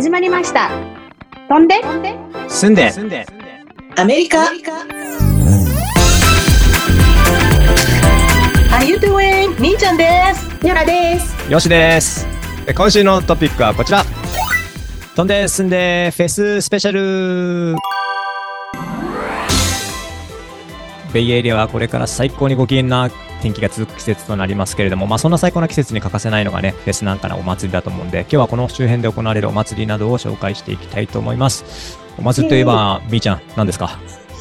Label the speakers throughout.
Speaker 1: 始まりました。飛んで、
Speaker 2: 住んで、
Speaker 3: アメリカ？How you doing? みーちゃんです。
Speaker 1: ヨラです。
Speaker 2: よしです。え今週のトピックはこちら。飛んで住んでフェススペシャル。ベイエリアはこれから最高にご機嫌な天気が続く季節となりますけれども、まあそんな最高な季節に欠かせないのがね、フェスなんかのお祭りだと思うんで、今日はこの周辺で行われるお祭りなどを紹介していきたいと思います。お祭りといえば、みーちゃん、何ですか？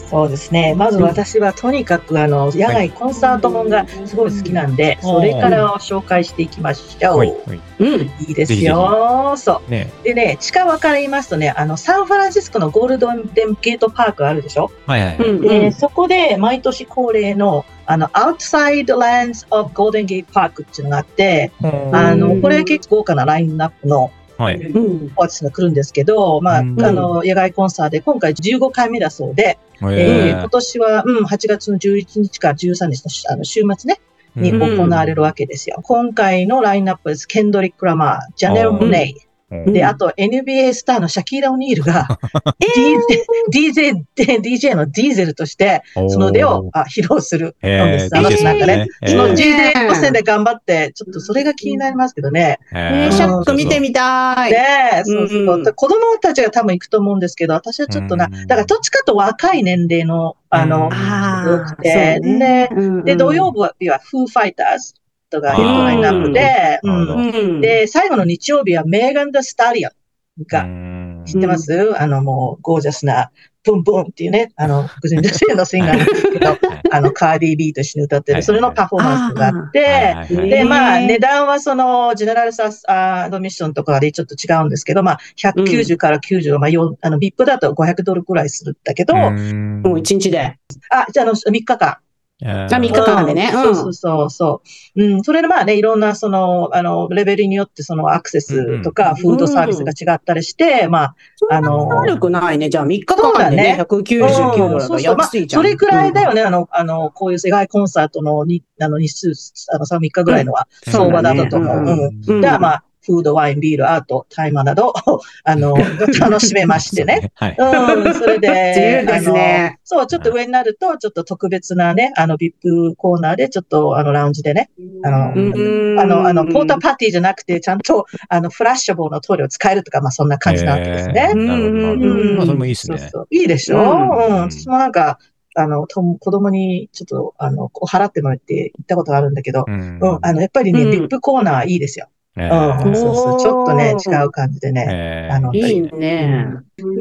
Speaker 3: そうですね。まず私はとにかくあの野外コンサートもんがすごい好きなんで、それから紹介していきましょう。
Speaker 2: はい、はい。
Speaker 1: うん。
Speaker 3: いいですよ。そ
Speaker 2: ね
Speaker 3: う。でね、近場から言いますとね、あのサンフランシスコのゴールドンデンゲートパークあるでしょ？
Speaker 2: はいはい。
Speaker 1: うん。
Speaker 3: で、そこで毎年恒例のあの Outside Lands of Golden Gate Park っていうのがあって、あのこれ結構豪華なラインナップの
Speaker 2: はい。
Speaker 1: うん。
Speaker 3: アーティストが来るんですけど、まあ、あ
Speaker 2: うん
Speaker 3: の、野外コンサートで今回15回目だそうで、えー
Speaker 2: え
Speaker 3: 今年は、うん、8月の11日から13日のしあの週末ね、に
Speaker 2: うん
Speaker 3: 行われるわけですよ。今回のラインナップです。ケンドリック・ラマー、ジャネル・モネイ、
Speaker 2: うん
Speaker 3: で、あと NBA スターのシャキーラ・オニールが、DJ、DJ、DJ のディーゼルとして、その腕をあ披露する。んです。あのなんかね、その
Speaker 2: えー。
Speaker 3: DJ 路線で頑張って、ちょっとそれが気になりますけどね。
Speaker 1: えー、
Speaker 2: えー
Speaker 1: シャック見てみたい。
Speaker 3: ねえ、そうそう
Speaker 1: う。ん
Speaker 3: 子供たちが多分行くと思うんですけど、私はちょっとな、
Speaker 2: うん。
Speaker 3: だからどっちかと若い年齢の、あの、多くて。で、土曜日は Foo Fighters とかヘッドラインナップで。で、最後の日曜日はメーガン・ダ・スタリオンが、
Speaker 2: うん。
Speaker 3: 知ってます、あの、もう、ゴージャスな、ブンブンっていうね、あの、黒人女性のシンガーなんですけど、あの、カーディー・ビーと一緒に歌ってる、
Speaker 2: はい
Speaker 3: それのパフォーマンスがあっ
Speaker 2: はい
Speaker 3: て、で、まあ、値段はその、ジェネラルサスアドミッションとかでちょっと違うんですけど、まあ、190から90、まあ、あの、VIP だと500ドルくらいするんだけど、
Speaker 2: うん。
Speaker 1: もう一日で。
Speaker 3: あ、じゃあ、あの、3日間。
Speaker 2: あ
Speaker 1: あ三日間でね。う。ん
Speaker 3: うん。そうそうそう。う。ん。それでまあね、いろんなその、あの、レベルによってそのアクセスとか、フードサービスが違ったりして、まあ、あの、
Speaker 1: 悪くないね。じゃあ3日間でね、199ドルだから
Speaker 3: そうそう。まあ
Speaker 1: 安いじゃん。
Speaker 3: それくらいだよね、あの、あの、こういう世界コンサートのに、あの、日数、あの、3日ぐらいのは、
Speaker 2: うん。
Speaker 3: 相場だったと思う。
Speaker 1: そう
Speaker 3: ん。
Speaker 1: うん。
Speaker 3: まあ、フード、ワイン、ビール、アート、大麻など、あの、楽しめましてね。
Speaker 2: はい。
Speaker 3: うん、それで、
Speaker 1: 自由ですね
Speaker 3: あのそう、ちょっと上になると、ちょっと特別なね、あの、VIP コーナーで、ちょっと、あの、ラウンジでね、あの、
Speaker 1: うん
Speaker 3: あの、あの、ポーターパーティーじゃなくて、ちゃんと、あの、フラッシュボーのトイレを使えるとか、まあ、そんな感じなわけですね
Speaker 2: え。ーなるほどまあ、それもいいですね。
Speaker 3: そうそういいでしょ？
Speaker 1: う
Speaker 3: うんん。私もなんか、あの、と子供に、ちょっと、あの、こう払ってもらって行ったことがあるんだけど、
Speaker 2: うん
Speaker 3: うん、あの、やっぱりね、
Speaker 1: うん
Speaker 3: VIP コーナーいいですよ。
Speaker 2: え
Speaker 3: うん、
Speaker 2: ー
Speaker 3: そうそう、ちょっとね、違う感じでね。
Speaker 2: えー
Speaker 3: あの
Speaker 1: いいね。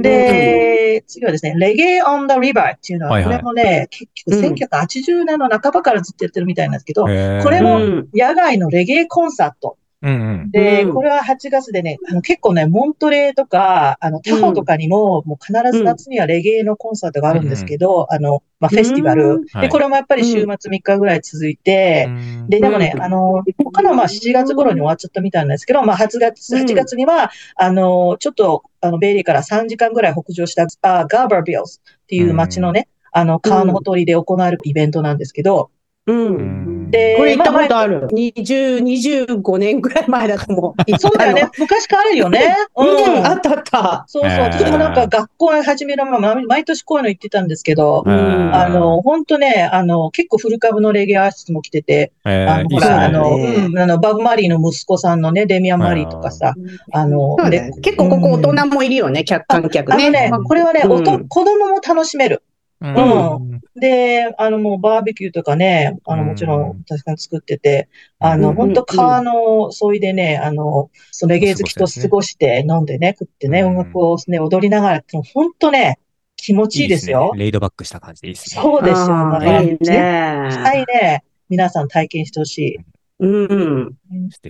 Speaker 3: で、次はですね、レゲエ on the river っていうのは、
Speaker 2: はいはい。
Speaker 3: これもね、結局1980年の半ばからずっとやってるみたいなんですけど、
Speaker 2: えー。
Speaker 3: これも
Speaker 1: うん。
Speaker 3: 野外のレゲエコンサート。
Speaker 2: うんうん。
Speaker 3: で、
Speaker 1: うん。
Speaker 3: これは8月でね、あの結構ね、モントレーとか、あの、タホとかにも、もう必ず夏にはレゲエのコンサートがあるんですけど、あの、まあ、フェスティバル。
Speaker 1: うん。
Speaker 2: はい。
Speaker 3: で、これもやっぱり週末3日ぐらい続いて、
Speaker 2: うん。
Speaker 3: で、でもね、
Speaker 1: うん。
Speaker 3: あの、他のはまあ7月頃に終わっちゃったみたいなんですけど、まあ8月、
Speaker 1: うん。
Speaker 3: 8月には、あの、ちょっと、あの、ベイリーから3時間ぐらい北上した、あガーバービルズっていう街のね、あの、川のほとりで行われるイベントなんですけど、
Speaker 1: う。
Speaker 2: うんん
Speaker 3: で
Speaker 1: これ行ったことある？20、25年くらい前だと思う。
Speaker 3: そうだよね。昔からあるよね。
Speaker 1: うん、あったあった。
Speaker 3: そうそう。
Speaker 2: えー
Speaker 3: 私もなんか学校に始める前、ま毎年こういうの言ってたんですけど、
Speaker 2: うん
Speaker 3: あの、本当ね、あの、結構フル株のレゲエアーティストも来てて、
Speaker 2: えー
Speaker 3: あの、ほら、あの、あの、バブ・マリーの息子さんのね、デミアン・マリーとかさ、あの、
Speaker 1: 結構ここ大人もいるよね、客観客ね。
Speaker 3: あのね、これはね、子供も楽しめる。
Speaker 2: うん
Speaker 3: で、あの、もうバーベキューとかね、あの、もちろ
Speaker 2: うん
Speaker 3: ん確かに作ってて、あの、
Speaker 1: うん
Speaker 3: 本当川の沿いでね、あの、そのレゲエ好きと過ごして飲んでね、食ってね、
Speaker 2: うん
Speaker 3: 音楽をね、踊りながらって、本当ね、気持ちいいですよ。
Speaker 2: laid back した感じでいいですね。
Speaker 3: そうですよ。
Speaker 1: あ
Speaker 3: だから
Speaker 1: ーいいね。
Speaker 3: 絶対ね、皆さん体験してほしい。
Speaker 1: うん。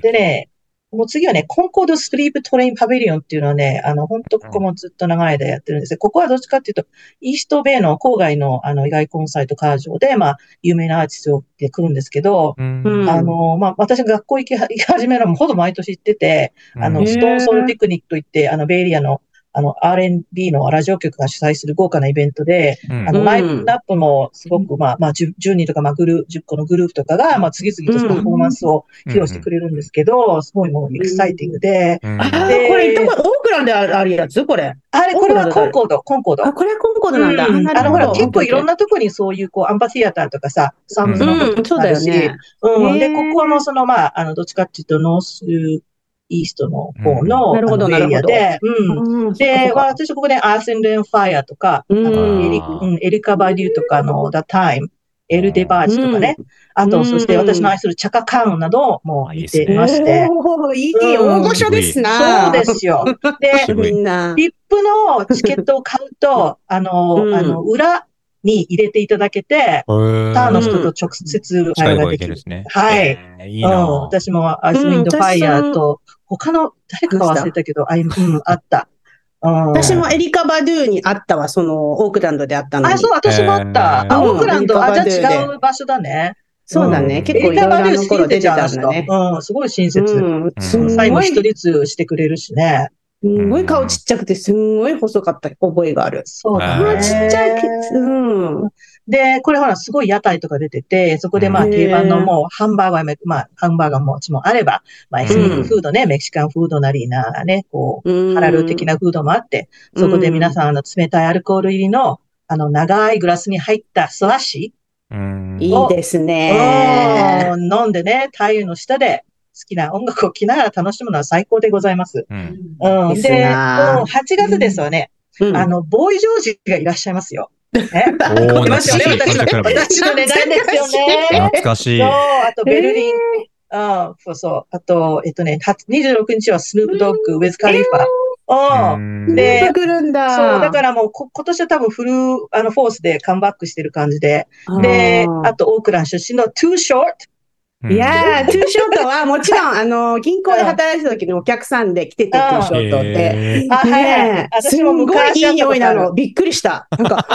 Speaker 3: でね、もう次はね、 Concord Sleep Train Pavilion っていうのはね、あの、本当ここもずっと長い間やってるんですよ。ここはどっちかっていうと、イーストベイの郊外の、あの、野外コンサート会場で、まあ、有名なアーティストで来るんですけど、
Speaker 2: うん
Speaker 1: うん
Speaker 3: あの、まあ、私が学校行き始めるのもほど毎年行ってて、あの、 Stone Soul Picnic といって、あの、ベイエリアの、あの、R&B のラジオ局が主催する豪華なイベントで、
Speaker 2: うん。
Speaker 3: あの、
Speaker 1: うん。
Speaker 3: ラインアップもすごく、まあ、まあ10、10人とか、まあ、グループ、10個のグループとかが、まあ、次々とパフォーマンスを披露してくれるんですけど、すごいもうエキサイティングで、
Speaker 2: うん。
Speaker 1: ああ、
Speaker 3: で
Speaker 1: これ、どこ、オークランドであるやつ？これ。
Speaker 3: あれ、これは
Speaker 1: コンコード
Speaker 3: コンコード。
Speaker 1: あ、これはコンコードなんだ。
Speaker 3: うん。あの、ほら、結構いろんなとこにそういう、こう、アンパシアターとかさ、サムズのこと
Speaker 1: うん、そう
Speaker 3: とかあるし、
Speaker 1: だよね。
Speaker 3: うん。で、ここはもうその、まあ、あの、どっちかっていうと、ノースイーストの方の、
Speaker 1: うん
Speaker 3: のエリアで、うん。
Speaker 1: うん
Speaker 3: で、まあ、私ここで、アーセンドンファイアとか、あ
Speaker 1: うん
Speaker 3: のエリうんエリカ・バデュとかの The Time、エル・デバージとかね。あと、
Speaker 1: うん
Speaker 3: そして私の愛するチャカ・カーンなども見ていまして。
Speaker 1: おーいい、
Speaker 3: うん
Speaker 1: 大御所です
Speaker 3: そう
Speaker 1: な。
Speaker 3: ですよ。で、
Speaker 2: 渋い
Speaker 1: みんな。
Speaker 3: リップのチケットを買うと、あの、
Speaker 1: うん
Speaker 3: あの、裏に入れていただけて、スターの人と直接会話ができる。はい
Speaker 2: えー。いい
Speaker 3: うん、
Speaker 2: な
Speaker 3: 私もアイスウィンドファイヤーと、他の誰かは忘れたけど、あいうん、あった。うん、
Speaker 1: 私もエリカ・バドゥに会ったわ、その、オークランドで会ったのに。
Speaker 3: あ、そう、私もあった。
Speaker 2: えー
Speaker 3: あ、オークランド、あ、
Speaker 1: うん
Speaker 3: じゃあ違う場所だね。
Speaker 1: そうだね。
Speaker 2: うん
Speaker 1: 結構いろいろあの頃出てたんだね。
Speaker 3: うん、すごい親切。
Speaker 1: うん、
Speaker 3: 最後
Speaker 1: ごい、
Speaker 3: 一立してくれるしね。
Speaker 1: すんごい顔ちっちゃくて、すんごい細かった覚えがある。
Speaker 3: そうだね。
Speaker 1: ちっちゃいけうん。
Speaker 3: で、これほら、すごい屋台とか出てて、そこでまあ
Speaker 2: うん
Speaker 3: 定番のもうハンバーガーも、まあハンバーガーもちもあれば、まあエスニックフードね、メキシカンフードなりなね、こう、
Speaker 1: うん
Speaker 3: ハラル的なフードもあって、そこで皆さんあの冷たいアルコール入りの、あの長いグラスに入ったスラッシ
Speaker 2: うん
Speaker 1: いいです
Speaker 3: ー
Speaker 1: ね。
Speaker 3: を飲んでね、太陽の下で好きな音楽を聴きながら楽しむのは最高でございます。
Speaker 2: うん
Speaker 3: うん。
Speaker 1: です
Speaker 3: で、
Speaker 1: な
Speaker 3: もう8月ですわね、
Speaker 1: うん
Speaker 3: あの、ボーイ・ジョージがいらっしゃいますよ。ね。
Speaker 2: おー。
Speaker 3: 私の私の願いですよね。
Speaker 2: 懐かしい
Speaker 3: そう、。あとベルリン、うん、そうそう。あと、えっとね、は26日はスヌープドッグ、ウィズ・カリファ。うん。
Speaker 2: うん
Speaker 3: で
Speaker 1: 出てくるんだ。
Speaker 3: そう、だからもうこ、今年は多分フル、あの、フォースでカムバックしてる感じで。で、あと、オークラン出身の Too Short。
Speaker 2: うん
Speaker 1: いやー、トゥーショートはもちろん、あの、銀行で働いてた時のお客さんで来てて、トゥーショートって。
Speaker 2: えー
Speaker 3: あ、はいはい
Speaker 1: すんごいいい匂いなの。びっくりした。なんか、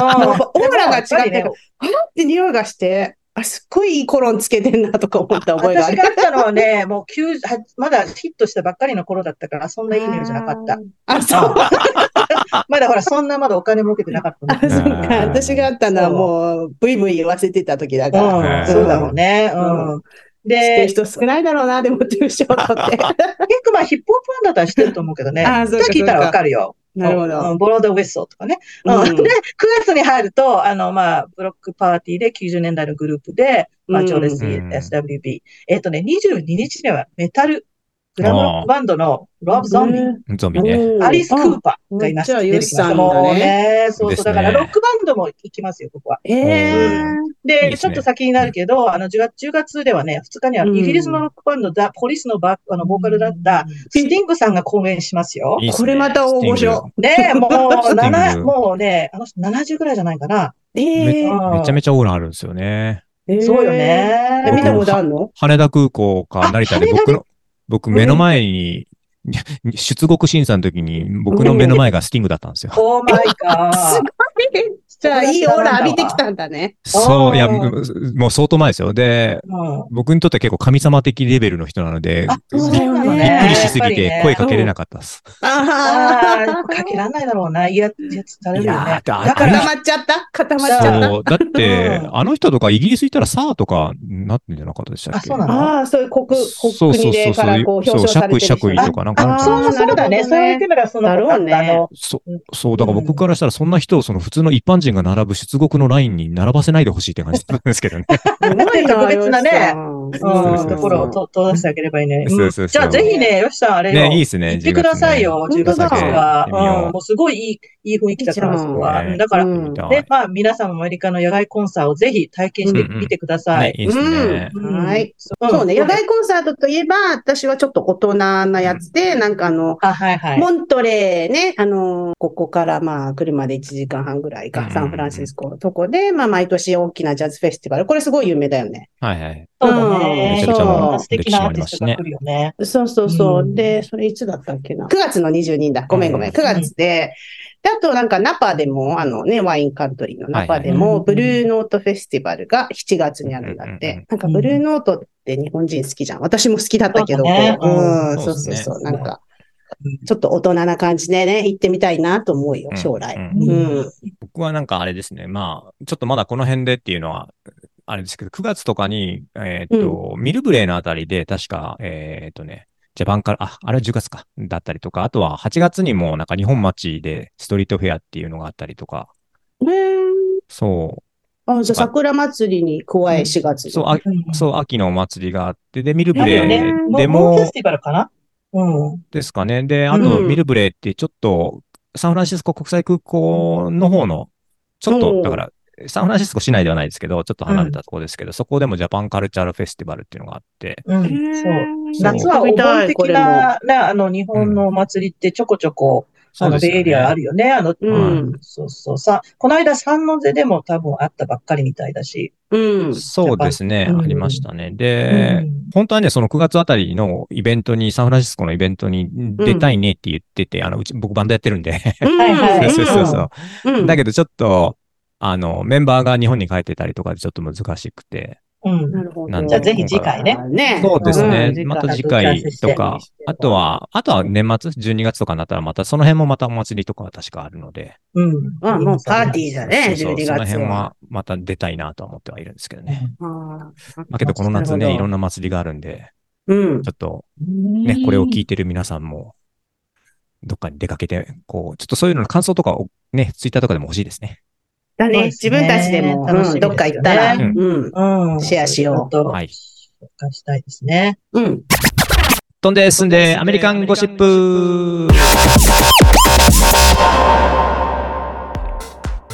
Speaker 1: オーラが違って、あらって匂いがして、あ、すっごいいいコロンつけてんなとか思った覚えがある。
Speaker 3: 私があったのはね、もう90はまだヒットしたばっかりの頃だったから、そんないい匂いじゃなかった。
Speaker 1: あ、そう。
Speaker 3: まだほら、そんなまだお金儲けてなかった
Speaker 1: そうか。
Speaker 2: うん
Speaker 1: 私があったのはもう、ブイブイ言わせてた時だから。
Speaker 3: うん、そうだろうね。うん。で、
Speaker 1: 人少ないだろうな、でも、トゥーショートって。
Speaker 3: 結構まあヒップホップファンだったら知ってると思うけどね。
Speaker 1: あそうか
Speaker 3: 聞いたらわかるよ。
Speaker 1: なるほ
Speaker 3: う
Speaker 1: ど
Speaker 3: ん。ボロードウィッソとかね。うん
Speaker 1: うん
Speaker 3: で、9月に入ると、あの、まあ、ブロックパーティーで90年代のグループで、まあ、
Speaker 1: うん
Speaker 3: 超レス
Speaker 2: うん
Speaker 3: SWB。えっとね、22日にはメタル、グラムロックバンドのロブ・ゾンビ、
Speaker 2: ゾンビね。
Speaker 3: アリス・クーパーがいます。した
Speaker 1: ヨシさんだね
Speaker 3: もうね、そうそう。だからロックバンドも行きますよ、ここは。
Speaker 1: ええ
Speaker 3: で、ちょっと先になるけど、あの、10月 ,10 月ではね、2日には
Speaker 1: うん
Speaker 3: イギリスのロックバンド、ザ・ポリスのバあのボーカルだった、スティングさんが公演しますよ。
Speaker 1: これまた大御所。
Speaker 3: ねもう、
Speaker 2: スティング
Speaker 3: 7、もうね、あの人70ぐらいじゃないかな。
Speaker 1: ええ
Speaker 3: うん
Speaker 2: めちゃめちゃオーラあるんですよね。
Speaker 3: そうよ
Speaker 1: え
Speaker 3: ね。
Speaker 1: 見たことあるの？
Speaker 2: 羽田空港か成田で僕の、僕目の前に、出国審査の時に僕の目の前がスティングだったんですよ。
Speaker 3: オーマイガ
Speaker 1: すごい。じゃあ、いいオーラ浴びてきたんだね。
Speaker 2: そう、いや、
Speaker 3: あ
Speaker 2: もう相当前ですよ。で、
Speaker 3: うん。
Speaker 2: 僕にとっては結構神様的レベルの人なので、
Speaker 3: あ、
Speaker 2: びっ。くりしすぎて声かけれな
Speaker 3: かっ
Speaker 2: たです。
Speaker 3: あ
Speaker 1: あ
Speaker 3: あ、かけらんないだろうな。いや、いや、されるよね。だから、
Speaker 1: 固まっちゃった？固まっちゃった？
Speaker 2: そう。だって
Speaker 3: う、ん
Speaker 2: あの人とかイギリス行ったらサーとかなってんじゃなかったでしたっけ
Speaker 3: あそうなの
Speaker 1: ああ、そういう国、国
Speaker 2: そうそう
Speaker 1: 国で
Speaker 2: そう
Speaker 1: からこう表彰されてる人
Speaker 2: そう爵位とかなんかない
Speaker 3: そうそうだね。そういう意味ではその、
Speaker 1: だろうね
Speaker 3: あの、
Speaker 2: そう、そう、だから僕からしたらそんな人をその普通の一般人が並ぶ出国のラインに並ばせないでほしいって感じなんですけどね。
Speaker 1: すごいな
Speaker 3: 特別なねところをと閉ざしてあげればいいね。
Speaker 2: そうそうそう
Speaker 3: じゃあぜひね、よしさんあれよ。
Speaker 2: ね、いいですね。
Speaker 3: 行ってくださいよ、
Speaker 1: 10
Speaker 3: 10月は。
Speaker 2: う
Speaker 3: うん、もうすごいいい、いい雰囲気だから、そこは。
Speaker 2: ね
Speaker 3: だから、
Speaker 1: うん
Speaker 3: で、まあ、皆さんもアメリカの野外コンサートをぜひ体験してみてくださ
Speaker 2: ね、
Speaker 3: い。
Speaker 2: いいですね。
Speaker 3: うん
Speaker 1: はい。
Speaker 3: うん
Speaker 1: そうね、野外コンサートといえば、私はちょっと大人なやつで、なんかあの、
Speaker 3: あ、はいはい。
Speaker 1: モントレーね、あの、ここからまあ、車で1時間半ぐらいか、
Speaker 2: うん
Speaker 1: サンフランシスコのとこで、まあ、毎年大きなジャズフェスティバル。これすごい有名だよね。
Speaker 2: はいはい。
Speaker 3: そうだ
Speaker 1: うん
Speaker 3: ね。
Speaker 1: めちゃくちゃ
Speaker 3: そう素敵なアーティストが来るよね。
Speaker 1: そうそうそう。
Speaker 3: うん
Speaker 1: で、それいつだったっけな？9月の22日だ。ごめんごめん9月で、で、あとなんかナパでも、あのね、ワインカントリーのナパで
Speaker 3: はい。
Speaker 1: も、
Speaker 3: はい
Speaker 1: ブルーノートフェスティバルが7月にあるんだって。なんかブルーノートって日本人好きじゃん。私も好きだったけど、
Speaker 3: そう
Speaker 1: ん、
Speaker 2: そ
Speaker 1: そうそう。そう。なんか、ちょっと大人な感じでね、行ってみたいなと思うよ、将来。
Speaker 2: 僕はなんかあれですね。まあ、ちょっとまだこの辺でっていうのは、あれですけど、9月とかに、えーっと、ミルブレーのあたりで、確か、えーっとね、ジャパンから、あ、あれは10月か、だったりとか、あとは8月にもなんか日本町でストリートフェアっていうのがあったりとか、
Speaker 1: ね
Speaker 2: そ
Speaker 1: あ、じゃあ桜祭りに加え4月。
Speaker 2: そう、あ
Speaker 3: うん。
Speaker 2: そう、秋のお祭りがあって、で、ミルブレー
Speaker 3: モ
Speaker 2: でも
Speaker 3: モンフェス、ティバルかな？うん。
Speaker 2: ですかね。で、あと、
Speaker 1: うん。
Speaker 2: ミルブレーってちょっと、サンフランシスコ国際空港の方の、ちょっ
Speaker 1: うん。
Speaker 2: と、だから、サンフランシスコ市内ではないですけど、ちょっと離れたところですけど、そこでもジャパンカルチャールフェスティバルっていうのがあって、
Speaker 3: うん。そう。
Speaker 2: そう
Speaker 3: 夏はお盆的な、ね、あの、日本のお祭りってちょこちょこ、あの、ベイエリアあるよね。あの、
Speaker 1: うん
Speaker 3: そうそう。さ、この間、サンノゼでも多分あったばっかりみたいだし。
Speaker 1: うん。
Speaker 2: そうですね、
Speaker 3: うん
Speaker 2: ありましたね。で、
Speaker 3: うん
Speaker 2: 本当はね、その9月あたりのイベントに、サンフランシスコのイベントに出たいねって言ってて、あの、うち、僕バンドやってるんで、
Speaker 3: はいはい
Speaker 2: そうそうそう。だけどちょっと、あの、メンバーが日本に帰ってたりとかでちょっと難しくて、
Speaker 3: うん。
Speaker 1: なるほど。
Speaker 3: じゃあぜひ次回ね。
Speaker 1: ね。
Speaker 2: そうですね。
Speaker 1: うん
Speaker 2: また次回とか、あとは、あとは年末 ?12 月とかになったらまた、その辺もまたお祭りとかは確かあるので、
Speaker 3: うん。
Speaker 1: あもうパーティーだね、12
Speaker 2: そうそうその
Speaker 1: 月は。
Speaker 2: 辺はまた出たいなとは思ってはいるんですけどね。
Speaker 1: あー
Speaker 2: まあけどこの夏ね、いろんな祭りがあるんで、
Speaker 1: うん
Speaker 2: ちょ。っとね、これを聞いてる皆さんも、どっかに出かけて、こう、ちょっとそういうのの感想とかをね、ツイッターとかでも欲しいですね。
Speaker 1: だね。自分たちでも、どっか行ったら。シェアしよう
Speaker 2: はい
Speaker 3: したいですね。
Speaker 1: うん。
Speaker 2: 飛んで進んで、アメリカンゴシップ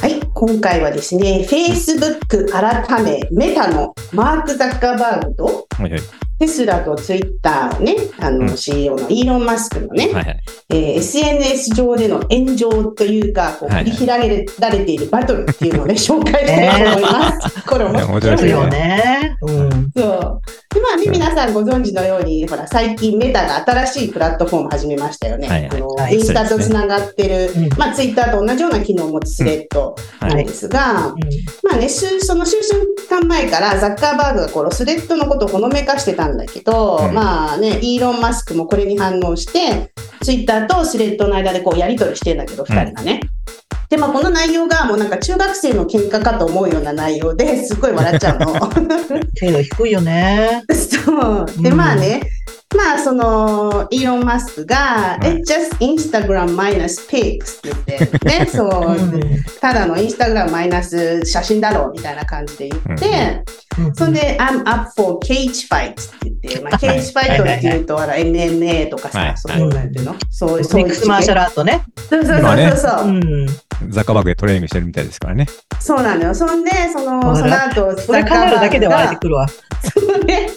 Speaker 1: はい。今回はですね、Facebook 改め、メタのマーク・ザッカーバーグと、
Speaker 2: はいはい。
Speaker 1: テスラとツイッターね、あの、
Speaker 2: うん
Speaker 1: CEO のイーロン・マスクのね、
Speaker 2: はいはい。
Speaker 1: えー SNS 上での炎上というか、こう繰り広げられているバトルっていうのをね、紹介したいと思います。これ面白い。よ
Speaker 2: ね。
Speaker 3: うん。
Speaker 1: そう。で、まあね、皆さんご存知のように、ほら、最近メタが新しいプラットフォーム始めましたよね。
Speaker 2: はいはい。
Speaker 1: あの
Speaker 3: はい
Speaker 1: インスタとつながってる、
Speaker 3: うん。
Speaker 1: まあ、ツイッターと同じような機能を持つスレッドなんですが、まあね、数その数週間前からザッカーバーグがこのスレッドのことをほのめかしてたんだけど、
Speaker 2: うん。
Speaker 1: まあね、イーロン・マスクもこれに反応して、ツイッターとスレッドの間でこうやり取りしてんだけど、二人がね。で、まあ、この内容がもうなんか中学生の喧嘩かと思うような内容で すっごい笑っちゃうの。
Speaker 3: 精度低いよね。
Speaker 1: そう。で、
Speaker 3: うん
Speaker 1: まあね、まあその、イーロン・マスクが、
Speaker 2: はい
Speaker 1: It's just Instagram minus pics って言って、ね、そう、
Speaker 3: うん
Speaker 1: ただのインスタグラムマイナス写真だろうみたいな感じで言って、
Speaker 3: うん
Speaker 1: そんで、I'm up for cage fights って言って、まあ、ケージファイトっていうと、あの MMA とか
Speaker 2: はい
Speaker 1: さ、そういうのなんていうのそういう、そういう
Speaker 3: マーシャルアートね。
Speaker 1: そうそうそうそうそう。
Speaker 3: うん。
Speaker 2: ザッカーバーグでトレーニングしてるみたいですからね。
Speaker 1: そうなのよ。そんで、その、その後、
Speaker 3: それ考えるだけで笑えてくるわ。
Speaker 1: そうね。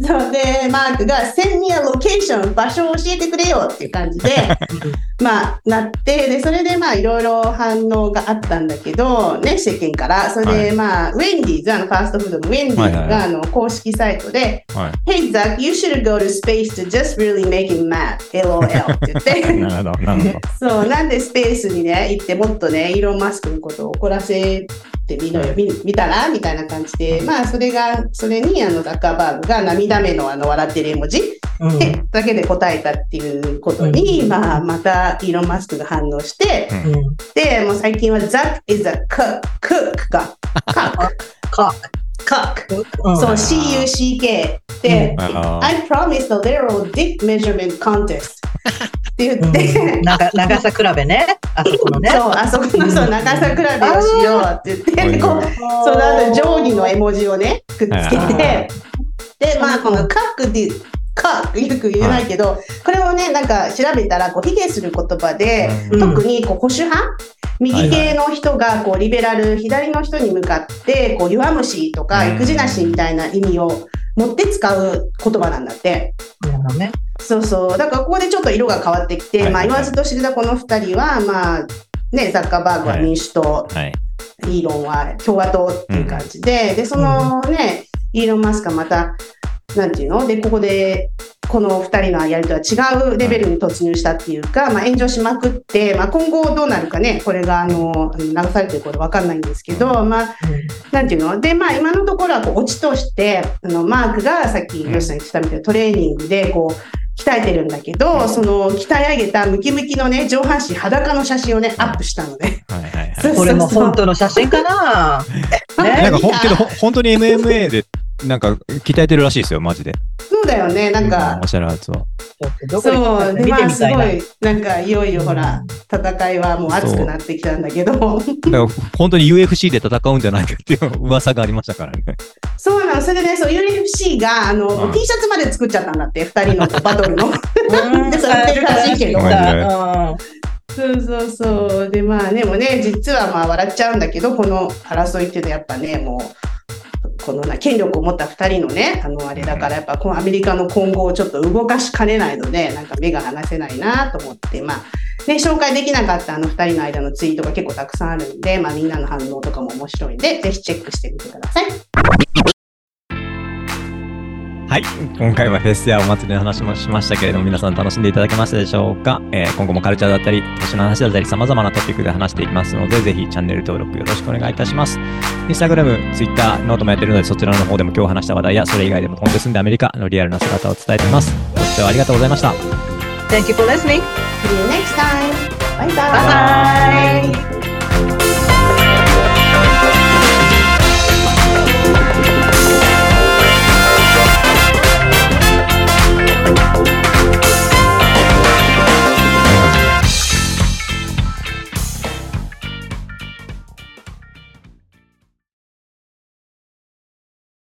Speaker 1: そうで、マークが、send me a location 場所を教えてくれよっていう感じで、まあ、なって、で、それでまあ、いろいろ反応があったんだけど、ね、世間から。それで、
Speaker 2: はい
Speaker 1: まあ、ウェンディーズ、あの、ファーストフードのウェンディーズが、あの、公式サイトで、
Speaker 2: はい。
Speaker 1: Hey, Zach, you should go to space to just really make him mad. LOL って言って。
Speaker 2: なるほど、なるほど。
Speaker 1: そう、なんでスペースにね、行ってもっとね、イーロン・マスクのことを怒らせてみろよ、見見たら？みたいな感じで、まあ、それが、それに、あの、ザッカーバーグが涙目のあの、笑ってる絵文字
Speaker 3: うん。
Speaker 1: だけで答えたっていうことに、
Speaker 3: うん
Speaker 1: まあ、またイーロン・マスクが反応して、
Speaker 2: うん
Speaker 3: うん。
Speaker 1: で、もう最近は Zack is a cook, cook が、cook,
Speaker 3: か。ん
Speaker 1: そう、C-U-C-K で、I promised a literal dick measurement contest. って言
Speaker 3: うん
Speaker 1: って、
Speaker 3: 長長さ比べね。あそこのね。
Speaker 1: そう、あそこのそう長さ比べをしようって言って、こう、その後定規の絵文字をね、くっつけ
Speaker 2: あ
Speaker 1: て、で、まあ、このカックで、カックよく言えないけど、これをね、なんか調べたら、こう、卑下する言葉で、
Speaker 3: うん
Speaker 1: 特にこう保守派右系の人がこうリベラル、左の人に向かってこう弱虫とか
Speaker 2: うん
Speaker 1: 育児なしみたいな意味を持って使う言葉なんだって。
Speaker 3: なるほどね。
Speaker 1: そうそう。だからここでちょっと色が変わってきて、
Speaker 2: はいはいはい
Speaker 1: まあ言わずと知れたこの二人は、まあ、ね、ザッカーバーグは民主党、
Speaker 2: はい。
Speaker 1: イーロンは共和党っていう感じで、で、そのね、イーロン・マスクはまた、なんていうの？で、ここで、この二人のやりとは違うレベルに突入したっていうか、まあ炎上しまくって、まあ今後どうなるかね、これがあの、流されてることわかんないんですけど、まあ、なんていうの？で、まあ今のところはこう落ちとして、あの、マークがさっきヨシさん言ってたみたいなトレーニングで、こう、鍛えてるんだけど、その鍛え上げたムキムキのね、上半身裸の写真をね、アップしたので。
Speaker 2: はいはいはい。
Speaker 3: これも本当の写真かな？ね。
Speaker 2: なんかほんけどほ本当に MMA でなんか鍛えてるらしいですよ、マジで。
Speaker 1: そうだよね、なんか
Speaker 2: おっ、しゃるやつは。
Speaker 1: そう、まあ、す。ごい、なんか、いよいよほら、戦いはもう熱くなってきたんだけど、
Speaker 2: だから本当に UFC で戦うんじゃないかっていう噂がありましたからね。
Speaker 1: そうなの、それでね、そう、UFC が、あの、
Speaker 2: うん
Speaker 1: T シャツまで作っちゃったんだって、二人のバトルの。
Speaker 3: うん
Speaker 1: で、それ売ってるらしいけどそうそうそう。で、まあでもね、実はまあ笑っちゃうんだけど、この争いっていうのはやっぱね、もう、このな権力を持った2人のね、あのあれだから、やっぱこのアメリカの今後をちょっと動かしかねないので、なんか目が離せないなと思って、まあ、ね、紹介できなかったあの2人の間のツイートが結構たくさんあるんで、まあみんなの反応とかも面白いんで、ぜひチェックしてみてください。
Speaker 2: はい。今回はフェスやお祭りの話もしましたけれども、皆さん楽しんでいただけましたでしょうか、えー今後もカルチャーだったり、年の話だったり、様々なトピックで話していきますので、ぜひチャンネル登録よろしくお願いいたします。インスタグラム、ツイッター、ノートもやってるので、そちらの方でも今日話した話題や、それ以外でも飛んで住んでアメリカのリアルな姿を伝えています。ご視聴ありがとうございました。
Speaker 3: Thank you for listening.
Speaker 1: See you next time! バイバイ
Speaker 3: バイバイ